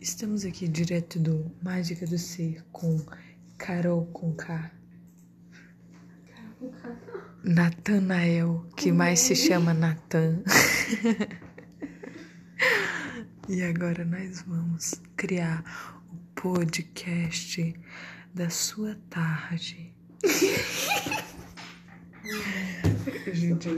Estamos aqui direto do Mágica do Ser com Carol com K. Natanael, que mais se chama Natan. e agora nós vamos criar o podcast da sua tarde. Gente,